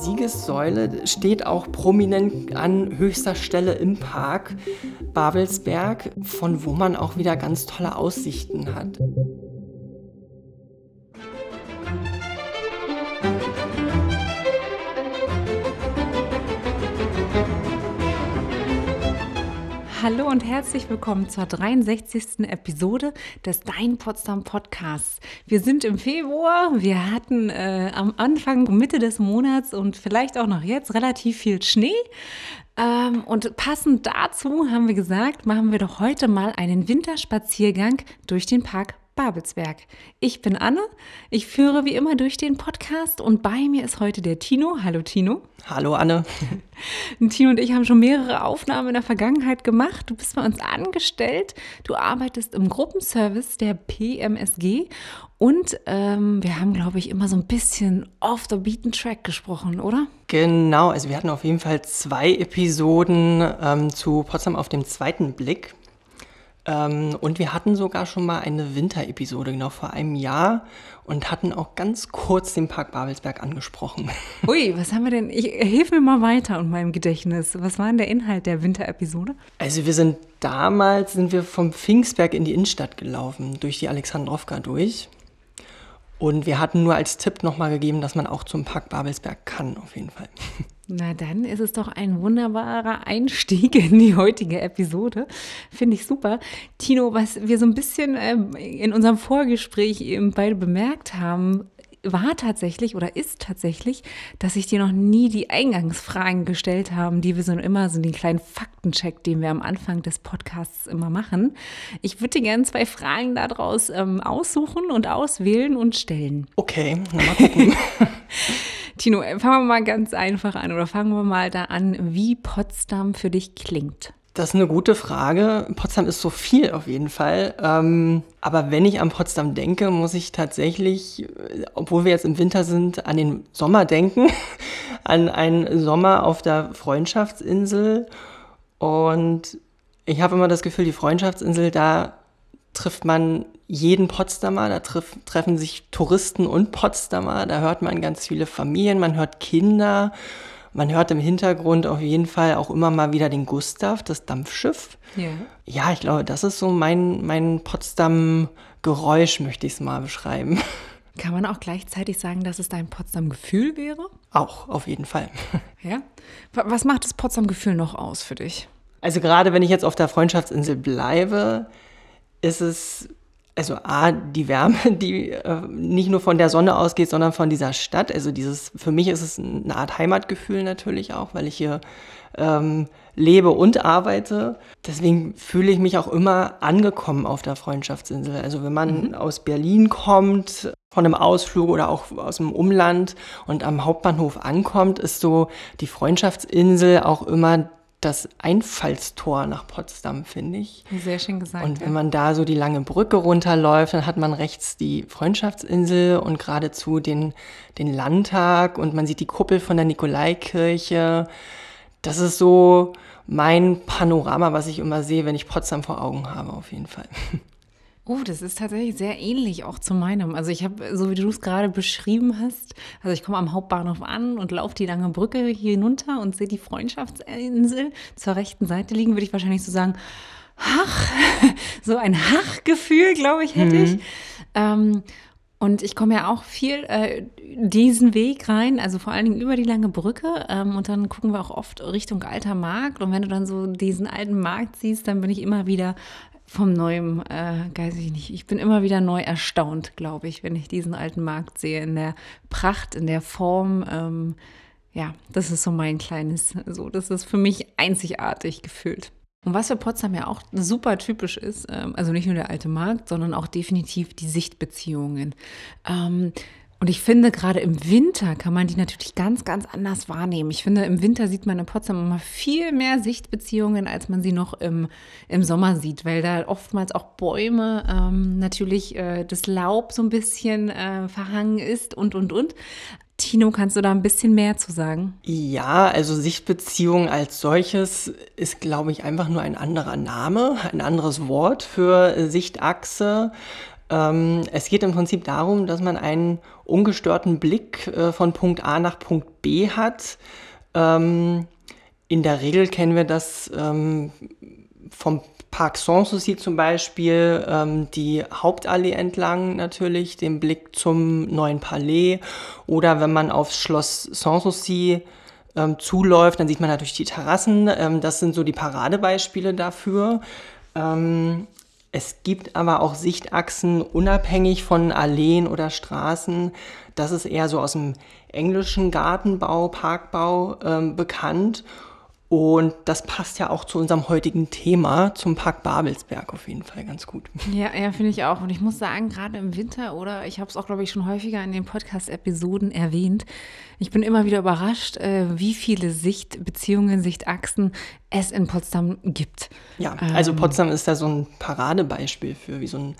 Siegessäule steht auch prominent an höchster Stelle im Park Babelsberg, von wo man auch wieder ganz tolle Aussichten hat. Hallo und herzlich willkommen zur 63. Episode des Dein Potsdam Podcasts. Wir sind im Februar, wir hatten äh, am Anfang, Mitte des Monats und vielleicht auch noch jetzt relativ viel Schnee. Ähm, und passend dazu haben wir gesagt, machen wir doch heute mal einen Winterspaziergang durch den Park Babelsberg. Ich bin Anne, ich führe wie immer durch den Podcast und bei mir ist heute der Tino. Hallo Tino. Hallo Anne. Tino und ich haben schon mehrere Aufnahmen in der Vergangenheit gemacht. Du bist bei uns angestellt, du arbeitest im Gruppenservice der PMSG und ähm, wir haben, glaube ich, immer so ein bisschen off the beaten track gesprochen, oder? Genau, also wir hatten auf jeden Fall zwei Episoden ähm, zu Potsdam auf dem zweiten Blick. Ähm, und wir hatten sogar schon mal eine Winterepisode, genau vor einem Jahr, und hatten auch ganz kurz den Park Babelsberg angesprochen. Ui, was haben wir denn? Ich, hilf mir mal weiter und meinem Gedächtnis. Was war denn der Inhalt der Winterepisode? Also wir sind damals, sind wir vom Pfingstberg in die Innenstadt gelaufen, durch die Alexandrowka durch. Und wir hatten nur als Tipp nochmal gegeben, dass man auch zum Park Babelsberg kann, auf jeden Fall. Na dann ist es doch ein wunderbarer Einstieg in die heutige Episode. Finde ich super. Tino, was wir so ein bisschen äh, in unserem Vorgespräch eben beide bemerkt haben, war tatsächlich oder ist tatsächlich, dass ich dir noch nie die Eingangsfragen gestellt habe, die wir so immer so den kleinen Faktencheck, den wir am Anfang des Podcasts immer machen. Ich würde dir gerne zwei Fragen daraus ähm, aussuchen und auswählen und stellen. Okay, mal gucken. Tino, fangen wir mal ganz einfach an oder fangen wir mal da an, wie Potsdam für dich klingt. Das ist eine gute Frage. Potsdam ist so viel auf jeden Fall. Ähm, aber wenn ich an Potsdam denke, muss ich tatsächlich, obwohl wir jetzt im Winter sind, an den Sommer denken. an einen Sommer auf der Freundschaftsinsel. Und ich habe immer das Gefühl, die Freundschaftsinsel, da trifft man jeden Potsdamer, da treff, treffen sich Touristen und Potsdamer, da hört man ganz viele Familien, man hört Kinder man hört im Hintergrund auf jeden Fall auch immer mal wieder den Gustav, das Dampfschiff. Ja, ja ich glaube, das ist so mein, mein Potsdam-Geräusch, möchte ich es mal beschreiben. Kann man auch gleichzeitig sagen, dass es dein Potsdam-Gefühl wäre? Auch, auf jeden Fall. Ja? Was macht das Potsdam-Gefühl noch aus für dich? Also gerade wenn ich jetzt auf der Freundschaftsinsel bleibe, ist es also A, die Wärme, die äh, nicht nur von der Sonne ausgeht, sondern von dieser Stadt. Also dieses, für mich ist es eine Art Heimatgefühl natürlich auch, weil ich hier ähm, lebe und arbeite. Deswegen fühle ich mich auch immer angekommen auf der Freundschaftsinsel. Also wenn man mhm. aus Berlin kommt, von einem Ausflug oder auch aus dem Umland und am Hauptbahnhof ankommt, ist so die Freundschaftsinsel auch immer das Einfallstor nach Potsdam, finde ich. Sehr schön gesagt. Und wenn ja. man da so die lange Brücke runterläuft, dann hat man rechts die Freundschaftsinsel und geradezu den, den Landtag und man sieht die Kuppel von der Nikolaikirche. Das ist so mein Panorama, was ich immer sehe, wenn ich Potsdam vor Augen habe, auf jeden Fall. Oh, das ist tatsächlich sehr ähnlich auch zu meinem. Also ich habe, so wie du es gerade beschrieben hast, also ich komme am Hauptbahnhof an und laufe die lange Brücke hier hinunter und sehe die Freundschaftsinsel zur rechten Seite liegen, würde ich wahrscheinlich so sagen, Hach, so ein Hachgefühl, glaube ich, hätte mhm. ich. Ähm, und ich komme ja auch viel äh, diesen Weg rein, also vor allen Dingen über die lange Brücke. Ähm, und dann gucken wir auch oft Richtung alter Markt. Und wenn du dann so diesen alten Markt siehst, dann bin ich immer wieder vom Neuen, äh, weiß ich nicht. Ich bin immer wieder neu erstaunt, glaube ich, wenn ich diesen alten Markt sehe, in der Pracht, in der Form. Ähm, ja, das ist so mein kleines, so, das ist für mich einzigartig gefühlt. Und was für Potsdam ja auch super typisch ist, ähm, also nicht nur der alte Markt, sondern auch definitiv die Sichtbeziehungen. Ähm, und ich finde, gerade im Winter kann man die natürlich ganz, ganz anders wahrnehmen. Ich finde, im Winter sieht man in Potsdam immer viel mehr Sichtbeziehungen, als man sie noch im, im Sommer sieht, weil da oftmals auch Bäume ähm, natürlich äh, das Laub so ein bisschen äh, verhangen ist und, und, und. Tino, kannst du da ein bisschen mehr zu sagen? Ja, also Sichtbeziehung als solches ist, glaube ich, einfach nur ein anderer Name, ein anderes Wort für Sichtachse. Ähm, es geht im Prinzip darum, dass man einen ungestörten Blick äh, von Punkt A nach Punkt B hat. Ähm, in der Regel kennen wir das ähm, vom Park Sanssouci zum Beispiel, die Hauptallee entlang natürlich, den Blick zum neuen Palais. Oder wenn man aufs Schloss Sanssouci zuläuft, dann sieht man natürlich die Terrassen. Das sind so die Paradebeispiele dafür. Ähm, es gibt aber auch Sichtachsen unabhängig von Alleen oder Straßen. Das ist eher so aus dem englischen Gartenbau, Parkbau ähm, bekannt. Und das passt ja auch zu unserem heutigen Thema, zum Park Babelsberg auf jeden Fall ganz gut. Ja, ja, finde ich auch. Und ich muss sagen, gerade im Winter oder ich habe es auch, glaube ich, schon häufiger in den Podcast-Episoden erwähnt, ich bin immer wieder überrascht, äh, wie viele Sichtbeziehungen, Sichtachsen es in Potsdam gibt. Ja, also ähm, Potsdam ist da so ein Paradebeispiel für, wie so ein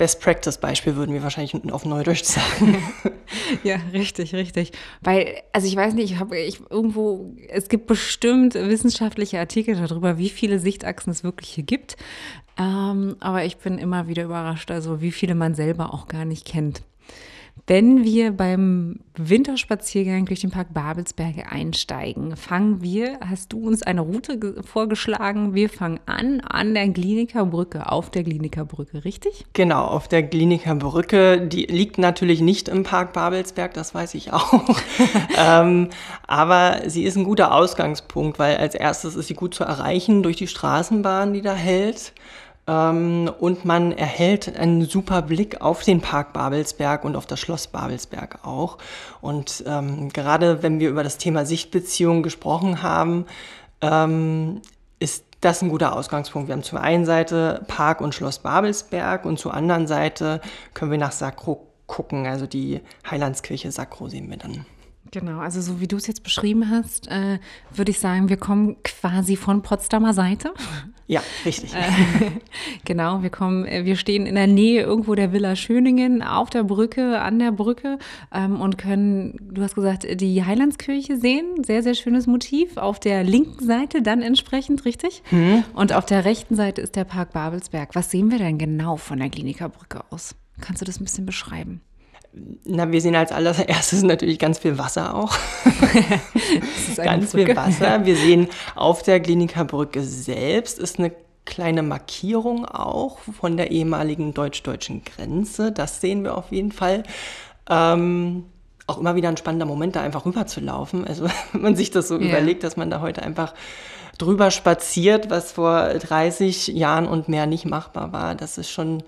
Best Practice Beispiel würden wir wahrscheinlich auf Neudeutsch sagen. ja, richtig, richtig. Weil, also ich weiß nicht, ich habe ich irgendwo, es gibt bestimmt wissenschaftliche Artikel darüber, wie viele Sichtachsen es wirklich hier gibt. Ähm, aber ich bin immer wieder überrascht, also wie viele man selber auch gar nicht kennt. Wenn wir beim Winterspaziergang durch den Park Babelsberge einsteigen, fangen wir, hast du uns eine Route vorgeschlagen, wir fangen an an der Kliniker Brücke, auf der Kliniker Brücke, richtig? Genau, auf der Kliniker Brücke, die liegt natürlich nicht im Park Babelsberg, das weiß ich auch. ähm, aber sie ist ein guter Ausgangspunkt, weil als erstes ist sie gut zu erreichen durch die Straßenbahn, die da hält. Ähm, und man erhält einen super Blick auf den Park Babelsberg und auf das Schloss Babelsberg auch. Und ähm, gerade wenn wir über das Thema Sichtbeziehungen gesprochen haben, ähm, ist das ein guter Ausgangspunkt. Wir haben zur einen Seite Park und Schloss Babelsberg und zur anderen Seite können wir nach Sakro gucken, also die Heilandskirche Sakro sehen wir dann. Genau, also so wie du es jetzt beschrieben hast, äh, würde ich sagen, wir kommen quasi von Potsdamer Seite. Ja, richtig. Äh, genau, wir kommen, äh, wir stehen in der Nähe irgendwo der Villa Schöningen auf der Brücke, an der Brücke ähm, und können, du hast gesagt, die Heilandskirche sehen. Sehr, sehr schönes Motiv. Auf der linken Seite dann entsprechend, richtig? Hm. Und auf der rechten Seite ist der Park Babelsberg. Was sehen wir denn genau von der Klinikerbrücke aus? Kannst du das ein bisschen beschreiben? Na, wir sehen als allererstes natürlich ganz viel Wasser auch. ganz viel Wasser. Wir sehen auf der Klinikerbrücke selbst ist eine kleine Markierung auch von der ehemaligen deutsch-deutschen Grenze. Das sehen wir auf jeden Fall. Ähm, auch immer wieder ein spannender Moment, da einfach rüber zu laufen. Also wenn man sich das so ja. überlegt, dass man da heute einfach drüber spaziert, was vor 30 Jahren und mehr nicht machbar war, das ist schon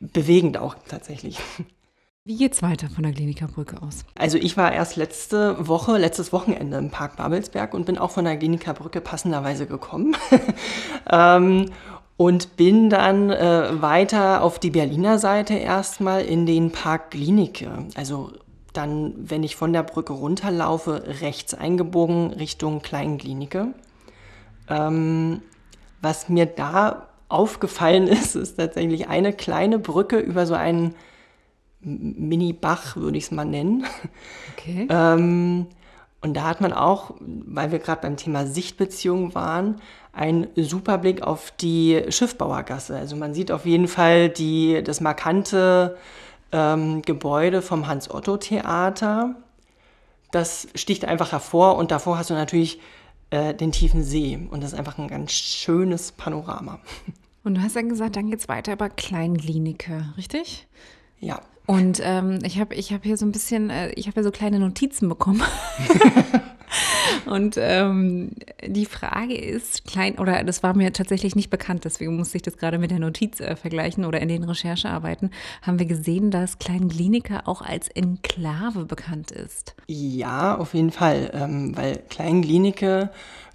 bewegend auch tatsächlich. Wie geht's weiter von der Klinikerbrücke aus? Also ich war erst letzte Woche, letztes Wochenende im Park Babelsberg und bin auch von der Klinikerbrücke passenderweise gekommen. ähm, und bin dann äh, weiter auf die Berliner Seite erstmal in den Park Klinike. Also dann, wenn ich von der Brücke runterlaufe, rechts eingebogen Richtung Kleinklinike. Ähm, was mir da aufgefallen ist, ist tatsächlich eine kleine Brücke über so einen Mini-Bach, würde ich es mal nennen. Okay. ähm, und da hat man auch, weil wir gerade beim Thema Sichtbeziehung waren, einen super Blick auf die Schiffbauergasse. Also man sieht auf jeden Fall die, das markante ähm, Gebäude vom Hans-Otto-Theater. Das sticht einfach hervor und davor hast du natürlich äh, den tiefen See. Und das ist einfach ein ganz schönes Panorama. Und du hast dann gesagt, dann geht es weiter über Kleinklinike, richtig? Ja. Und ähm, ich habe ich hab hier so ein bisschen, äh, ich habe hier so kleine Notizen bekommen. Und ähm, die Frage ist, klein, oder das war mir tatsächlich nicht bekannt, deswegen musste ich das gerade mit der Notiz äh, vergleichen oder in den Recherchearbeiten, haben wir gesehen, dass Kleinglinike auch als Enklave bekannt ist. Ja, auf jeden Fall, ähm, weil Kleinglinike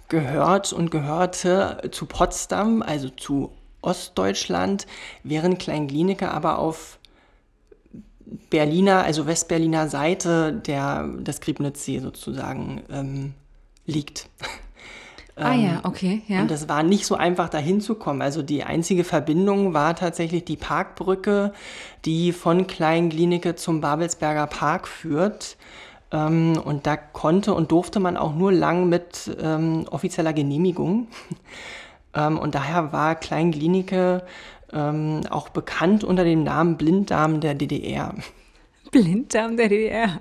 gehört und gehörte zu Potsdam, also zu Ostdeutschland, während Kleinglinike aber auf Berliner, also Westberliner Seite der, des Griebnitzsee sozusagen ähm, liegt. ah ja, ähm, okay, ja. Und es war nicht so einfach, da hinzukommen. Also die einzige Verbindung war tatsächlich die Parkbrücke, die von Kleinglinike zum Babelsberger Park führt. Ähm, und da konnte und durfte man auch nur lang mit ähm, offizieller Genehmigung. ähm, und daher war Kleinglinike ähm, auch bekannt unter dem Namen Blinddarm der DDR. Blinddarm der DDR.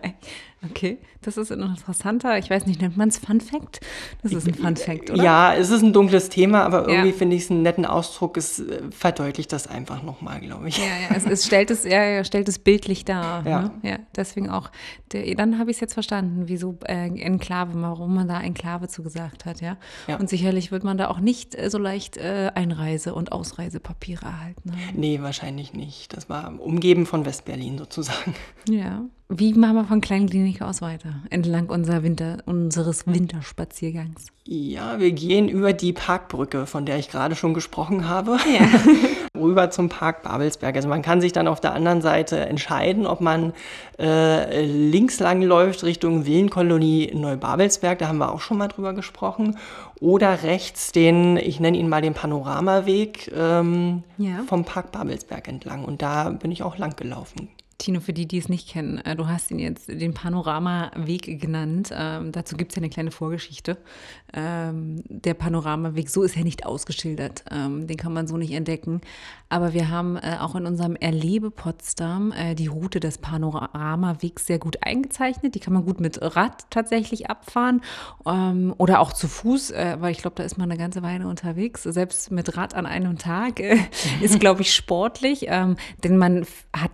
Okay, das ist ein interessanter, ich weiß nicht, nennt man es Fun Fact? Das ist ein Fun Fact, oder? Ja, es ist ein dunkles Thema, aber irgendwie ja. finde ich es einen netten Ausdruck. Es äh, verdeutlicht das einfach nochmal, glaube ich. Ja, ja, es, es, stellt es, ja, stellt es bildlich dar. Ja. Ne? ja deswegen auch, der, dann habe ich es jetzt verstanden, wieso äh, Enklave, warum man da Enklave zugesagt hat, ja? ja. Und sicherlich wird man da auch nicht äh, so leicht äh, Einreise- und Ausreisepapiere erhalten haben. Nee, wahrscheinlich nicht. Das war umgeben von Westberlin sozusagen. Ja. Wie machen wir von Kleinklinik aus weiter, entlang unser Winter, unseres Winterspaziergangs? Ja, wir gehen über die Parkbrücke, von der ich gerade schon gesprochen habe, ja. rüber zum Park Babelsberg. Also man kann sich dann auf der anderen Seite entscheiden, ob man äh, links lang läuft Richtung Villenkolonie Neubabelsberg, da haben wir auch schon mal drüber gesprochen, oder rechts den, ich nenne ihn mal den Panoramaweg ähm, ja. vom Park Babelsberg entlang. Und da bin ich auch lang gelaufen. Tino, für die, die es nicht kennen, äh, du hast ihn jetzt den Panoramaweg genannt. Ähm, dazu gibt es ja eine kleine Vorgeschichte. Ähm, der Panoramaweg, so ist er nicht ausgeschildert. Ähm, den kann man so nicht entdecken. Aber wir haben äh, auch in unserem Erlebe Potsdam äh, die Route des Panoramawegs sehr gut eingezeichnet. Die kann man gut mit Rad tatsächlich abfahren ähm, oder auch zu Fuß, äh, weil ich glaube, da ist man eine ganze Weile unterwegs. Selbst mit Rad an einem Tag äh, ist, glaube ich, sportlich, ähm, denn man hat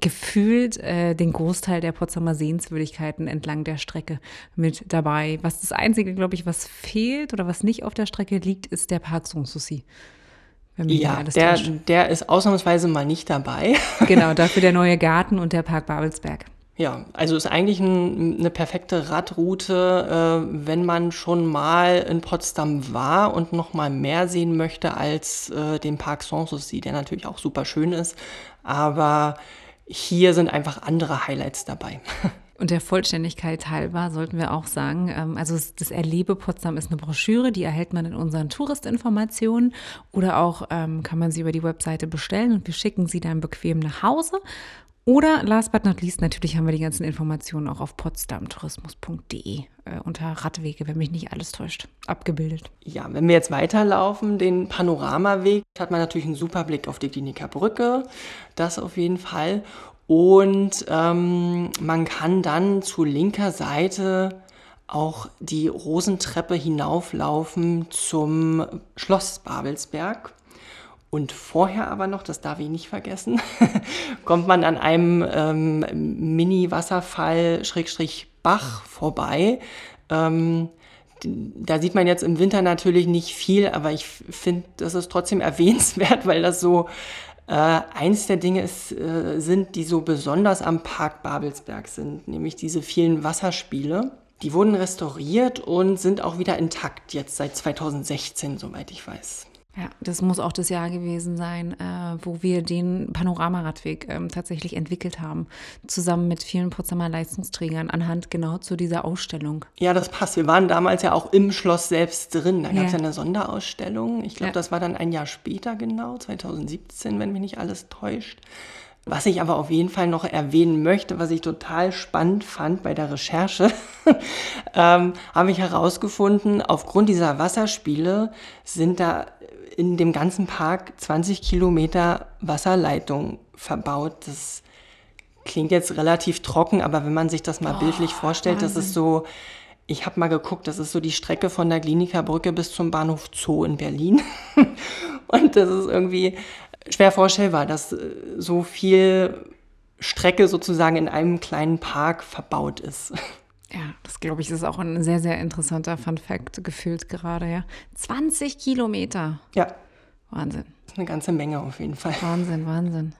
gefühlt äh, den Großteil der Potsdamer Sehenswürdigkeiten entlang der Strecke mit dabei. Was das Einzige, glaube ich, was fehlt oder was nicht auf der Strecke liegt, ist der Park Sanssouci. Ja, der, der ist ausnahmsweise mal nicht dabei. genau, dafür der neue Garten und der Park Babelsberg. Ja, also ist eigentlich ein, eine perfekte Radroute, äh, wenn man schon mal in Potsdam war und noch mal mehr sehen möchte als äh, den Park Sanssouci, der natürlich auch super schön ist, aber hier sind einfach andere Highlights dabei. Und der Vollständigkeit halber sollten wir auch sagen, ähm, also das Erlebe Potsdam ist eine Broschüre, die erhält man in unseren Touristinformationen oder auch ähm, kann man sie über die Webseite bestellen und wir schicken sie dann bequem nach Hause. Oder last but not least, natürlich haben wir die ganzen Informationen auch auf potsdamtourismus.de äh, unter Radwege, wenn mich nicht alles täuscht, abgebildet. Ja, wenn wir jetzt weiterlaufen, den Panoramaweg, hat man natürlich einen super Blick auf die Kliniker Brücke, das auf jeden Fall. Und ähm, man kann dann zu linker Seite auch die Rosentreppe hinauflaufen zum Schloss Babelsberg. Und vorher aber noch, das darf ich nicht vergessen, kommt man an einem ähm, Mini-Wasserfall, Schrägstrich Bach vorbei. Ähm, da sieht man jetzt im Winter natürlich nicht viel, aber ich finde, das ist trotzdem erwähnenswert, weil das so äh, eins der Dinge ist, äh, sind, die so besonders am Park Babelsberg sind, nämlich diese vielen Wasserspiele. Die wurden restauriert und sind auch wieder intakt jetzt seit 2016, soweit ich weiß. Ja, das muss auch das Jahr gewesen sein, äh, wo wir den Panoramaradweg ähm, tatsächlich entwickelt haben, zusammen mit vielen Potsdamer Leistungsträgern anhand genau zu dieser Ausstellung. Ja, das passt. Wir waren damals ja auch im Schloss selbst drin. Da gab es ja. ja. eine Sonderausstellung. Ich glaube, ja. das war dann ein Jahr später genau, 2017, wenn mich nicht alles täuscht. Was ich aber auf jeden Fall noch erwähnen möchte, was ich total spannend fand bei der Recherche, ähm, habe ich herausgefunden, aufgrund dieser Wasserspiele sind da in dem ganzen Park 20 Kilometer Wasserleitung verbaut. Das klingt jetzt relativ trocken, aber wenn man sich das mal oh, bildlich vorstellt, Wahnsinn. das ist so, ich habe mal geguckt, das ist so die Strecke von der Klinikerbrücke bis zum Bahnhof Zoo in Berlin. Und das ist irgendwie schwer vorstellbar, dass äh, so viel Strecke sozusagen in einem kleinen Park verbaut ist. Ja, das glaube ich, ist auch ein sehr, sehr interessanter Fun Fact gefühlt gerade, ja. 20 Kilometer. Ja. Wahnsinn. Das ist eine ganze Menge auf jeden Fall. Wahnsinn, Wahnsinn.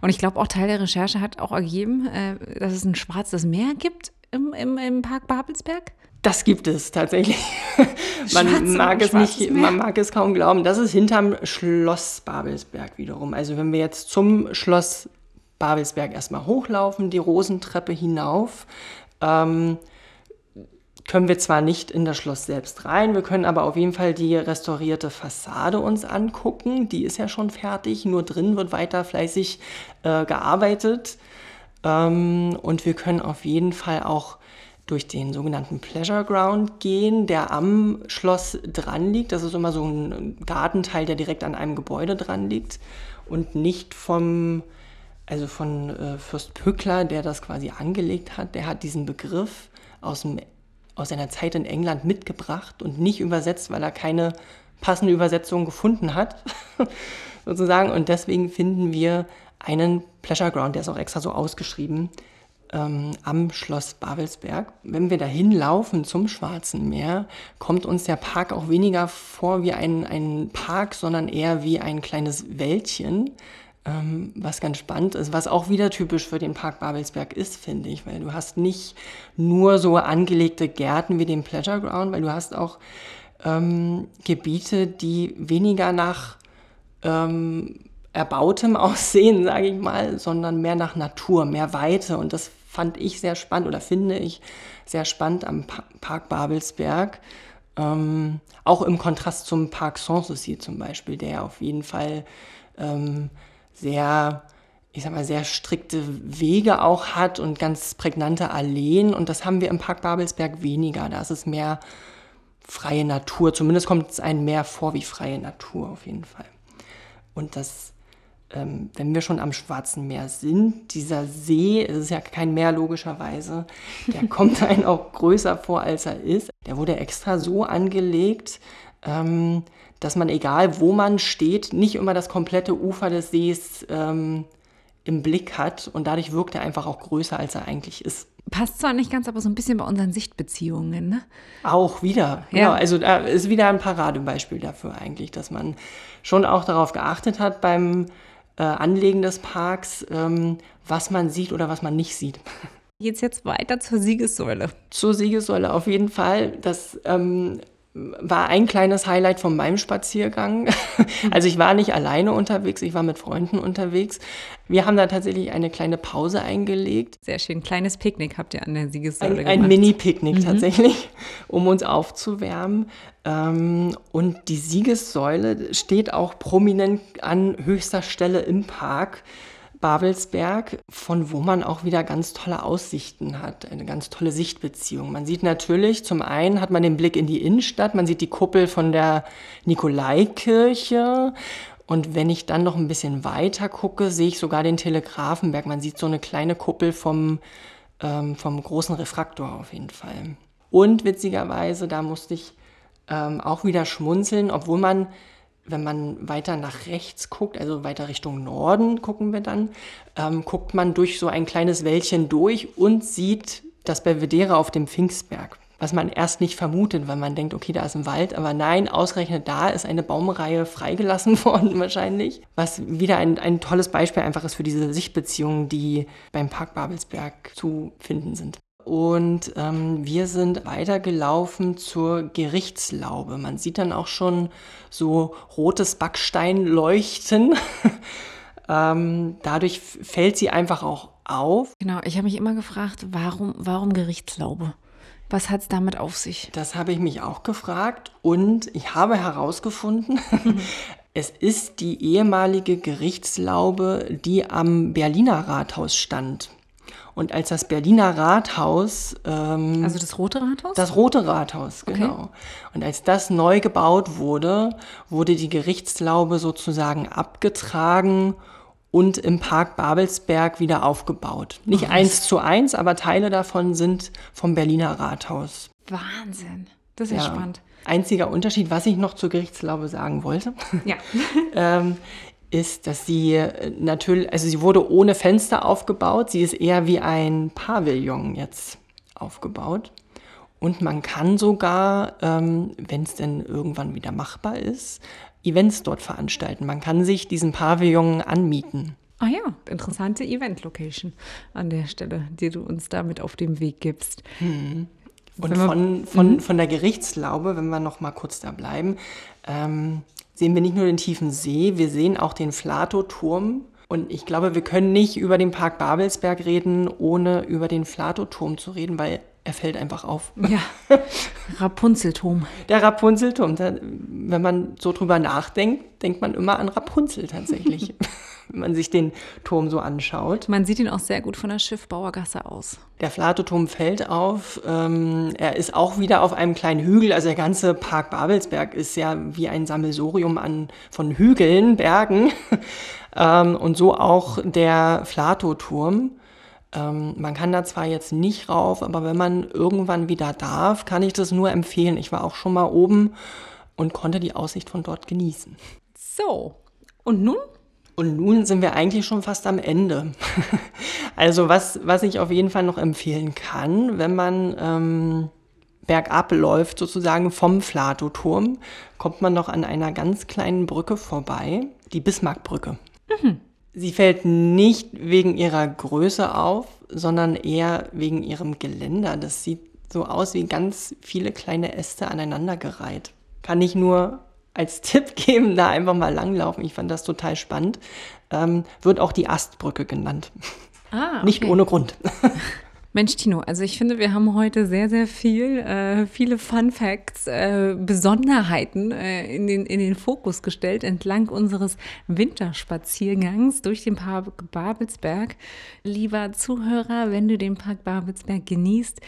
Und ich glaube, auch Teil der Recherche hat auch ergeben, äh, dass es ein schwarzes Meer gibt im, im, im Park Babelsberg. Das gibt es tatsächlich. man mag es nicht, Meer. man mag es kaum glauben. Das ist hinterm Schloss Babelsberg wiederum. Also wenn wir jetzt zum Schloss Babelsberg erstmal hochlaufen, die Rosentreppe hinauf, ähm, können wir zwar nicht in das Schloss selbst rein, wir können aber auf jeden Fall die restaurierte Fassade uns angucken. Die ist ja schon fertig, nur drin wird weiter fleißig äh, gearbeitet. Ähm, und wir können auf jeden Fall auch durch den sogenannten Pleasure Ground gehen, der am Schloss dran liegt. Das ist immer so ein Gartenteil, der direkt an einem Gebäude dran liegt. und nicht vom, also von äh, Fürst Pückler, der das quasi angelegt hat. Der hat diesen Begriff aus, dem, aus seiner Zeit in England mitgebracht und nicht übersetzt, weil er keine passende Übersetzung gefunden hat, sozusagen. Und deswegen finden wir einen Pleasure Ground, der ist auch extra so ausgeschrieben, ähm, am Schloss Babelsberg. Wenn wir dahin laufen zum Schwarzen Meer, kommt uns der Park auch weniger vor wie ein, ein Park, sondern eher wie ein kleines Wäldchen, ähm, was ganz spannend ist, was auch wieder typisch für den Park Babelsberg ist, finde ich, weil du hast nicht nur so angelegte Gärten wie den Pleasure Ground, weil du hast auch ähm, Gebiete, die weniger nach ähm, erbautem Aussehen, sage ich mal, sondern mehr nach Natur, mehr Weite. Und das fand ich sehr spannend oder finde ich sehr spannend am Park Babelsberg. Ähm, auch im Kontrast zum Park Sanssouci zum Beispiel, der auf jeden Fall ähm, sehr, ich sag mal, sehr strikte Wege auch hat und ganz prägnante Alleen. Und das haben wir im Park Babelsberg weniger. Da ist es mehr freie Natur. Zumindest kommt es einem mehr vor wie freie Natur auf jeden Fall. Und das ähm, wenn wir schon am Schwarzen Meer sind, dieser See, es ist ja kein Meer logischerweise, der kommt einem auch größer vor, als er ist. Der wurde extra so angelegt, ähm, dass man, egal wo man steht, nicht immer das komplette Ufer des Sees ähm, im Blick hat und dadurch wirkt er einfach auch größer, als er eigentlich ist. Passt zwar nicht ganz, aber so ein bisschen bei unseren Sichtbeziehungen, ne? Auch wieder. Ja. Genau. Also da ist wieder ein Paradebeispiel dafür eigentlich, dass man schon auch darauf geachtet hat beim äh, Anlegen des Parks, ähm, was man sieht oder was man nicht sieht. Geht's jetzt weiter zur Siegessäule? Zur Siegessäule auf jeden Fall. Das ähm, war ein kleines Highlight von meinem Spaziergang. Also ich war nicht alleine unterwegs, ich war mit Freunden unterwegs. Wir haben da tatsächlich eine kleine Pause eingelegt. Sehr schön, kleines Picknick habt ihr an der Siegessäule gemacht. Ein Mini-Picknick mhm. tatsächlich, um uns aufzuwärmen. Ähm, und die Siegessäule steht auch prominent an höchster Stelle im Park. Babelsberg, von wo man auch wieder ganz tolle Aussichten hat, eine ganz tolle Sichtbeziehung. Man sieht natürlich, zum einen hat man den Blick in die Innenstadt, man sieht die Kuppel von der Nikolaikirche und wenn ich dann noch ein bisschen weiter gucke, sehe ich sogar den Telegrafenberg. Man sieht so eine kleine Kuppel vom, ähm, vom großen Refraktor auf jeden Fall. Und witzigerweise, da musste ich ähm, auch wieder schmunzeln, obwohl man wenn man weiter nach rechts guckt, also weiter Richtung Norden gucken wir dann, ähm, guckt man durch so ein kleines Wäldchen durch und sieht das Belvedere auf dem Pfingstberg. Was man erst nicht vermutet, weil man denkt, okay, da ist ein Wald, aber nein, ausgerechnet da ist eine Baumreihe freigelassen worden wahrscheinlich. Was wieder ein, ein tolles Beispiel einfach ist für diese Sichtbeziehungen, die beim Park Babelsberg zu finden sind. Und ähm, wir sind weitergelaufen zur Gerichtslaube. Man sieht dann auch schon so rotes Backstein leuchten. ähm, dadurch fällt sie einfach auch auf. Genau, ich habe mich immer gefragt, warum, warum Gerichtslaube? Was hat es damit auf sich? Das habe ich mich auch gefragt und ich habe herausgefunden, es ist die ehemalige Gerichtslaube, die am Berliner Rathaus stand. Und als das Berliner Rathaus. Ähm, also das Rote Rathaus? Das Rote Rathaus, genau. Okay. Und als das neu gebaut wurde, wurde die Gerichtslaube sozusagen abgetragen und im Park Babelsberg wieder aufgebaut. Nicht oh, eins zu eins, aber Teile davon sind vom Berliner Rathaus. Wahnsinn. Das ist ja, spannend. Einziger Unterschied, was ich noch zur Gerichtslaube sagen wollte. Ja. ähm, ist, dass sie äh, natürlich, also sie wurde ohne Fenster aufgebaut. Sie ist eher wie ein Pavillon jetzt aufgebaut. Und man kann sogar, ähm, wenn es denn irgendwann wieder machbar ist, Events dort veranstalten. Man kann sich diesen Pavillon anmieten. Ah ja, interessante Event-Location an der Stelle, die du uns damit auf dem Weg gibst. Hm. Und von, von, mhm. von der Gerichtslaube, wenn wir noch mal kurz da bleiben, ähm, sehen wir nicht nur den tiefen See, wir sehen auch den Flatoturm. Und ich glaube, wir können nicht über den Park Babelsberg reden, ohne über den Flatoturm zu reden, weil er fällt einfach auf. Ja, Rapunzelturm. Der Rapunzelturm. wenn man so drüber nachdenkt, denkt man immer an Rapunzel tatsächlich. wenn man sich den Turm so anschaut. Man sieht ihn auch sehr gut von der Schiffbauergasse aus. Der Flatoturm fällt auf. Ähm, er ist auch wieder auf einem kleinen Hügel. Also der ganze Park Babelsberg ist ja wie ein Sammelsurium an, von Hügeln, Bergen. ähm, und so auch der Flatoturm. Ähm, man kann da zwar jetzt nicht rauf, aber wenn man irgendwann wieder darf, kann ich das nur empfehlen. Ich war auch schon mal oben und konnte die Aussicht von dort genießen. So, und nun? Und nun sind wir eigentlich schon fast am Ende. also was, was ich auf jeden Fall noch empfehlen kann, wenn man ähm, bergab läuft, sozusagen vom Flatoturm, kommt man noch an einer ganz kleinen Brücke vorbei, die Bismarckbrücke. Mhm. Sie fällt nicht wegen ihrer Größe auf, sondern eher wegen ihrem Geländer. Das sieht so aus wie ganz viele kleine Äste aneinandergereiht. Kann ich nur als Tipp geben, da einfach mal langlaufen. Ich fand das total spannend. Ähm, wird auch die Astbrücke genannt. Ah, okay. Nicht ohne Grund. Mensch, Tino, also ich finde, wir haben heute sehr, sehr viel, äh, viele Fun Facts, äh, Besonderheiten äh, in, den, in den Fokus gestellt entlang unseres Winterspaziergangs durch den Park Babelsberg. Lieber Zuhörer, wenn du den Park Babelsberg genießt,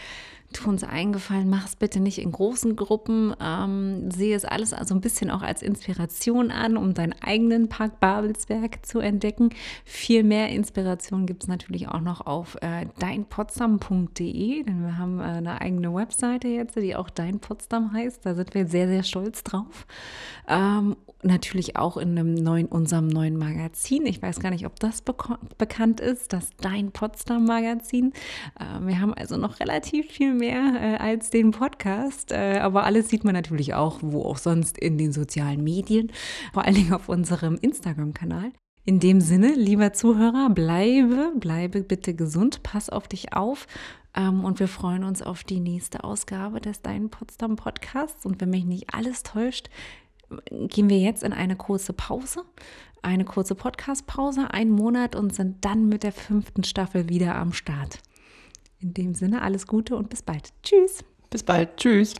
tu uns eingefallen, mach es bitte nicht in großen Gruppen. Ähm, sehe es alles also ein bisschen auch als Inspiration an, um deinen eigenen Park Babelsberg zu entdecken. Viel mehr Inspiration gibt es natürlich auch noch auf äh, deinpotsdam.de, denn wir haben äh, eine eigene Webseite jetzt, die auch Dein Potsdam heißt. Da sind wir sehr, sehr stolz drauf. Ähm, natürlich auch in einem neuen, unserem neuen Magazin. Ich weiß gar nicht, ob das bekannt ist, das Dein Potsdam Magazin. Äh, wir haben also noch relativ viel mehr äh, als den Podcast, äh, aber alles sieht man natürlich auch, wo auch sonst in den sozialen Medien, vor allen Dingen auf unserem Instagram-Kanal. In dem Sinne, lieber Zuhörer, bleibe, bleibe bitte gesund, pass auf dich auf ähm, und wir freuen uns auf die nächste Ausgabe des Dein Potsdam Podcasts. Und wenn mich nicht alles täuscht, gehen wir jetzt in eine kurze Pause, eine kurze Podcast-Pause, einen Monat und sind dann mit der fünften Staffel wieder am Start. In dem Sinne alles Gute und bis bald. Tschüss. Bis bald. Tschüss.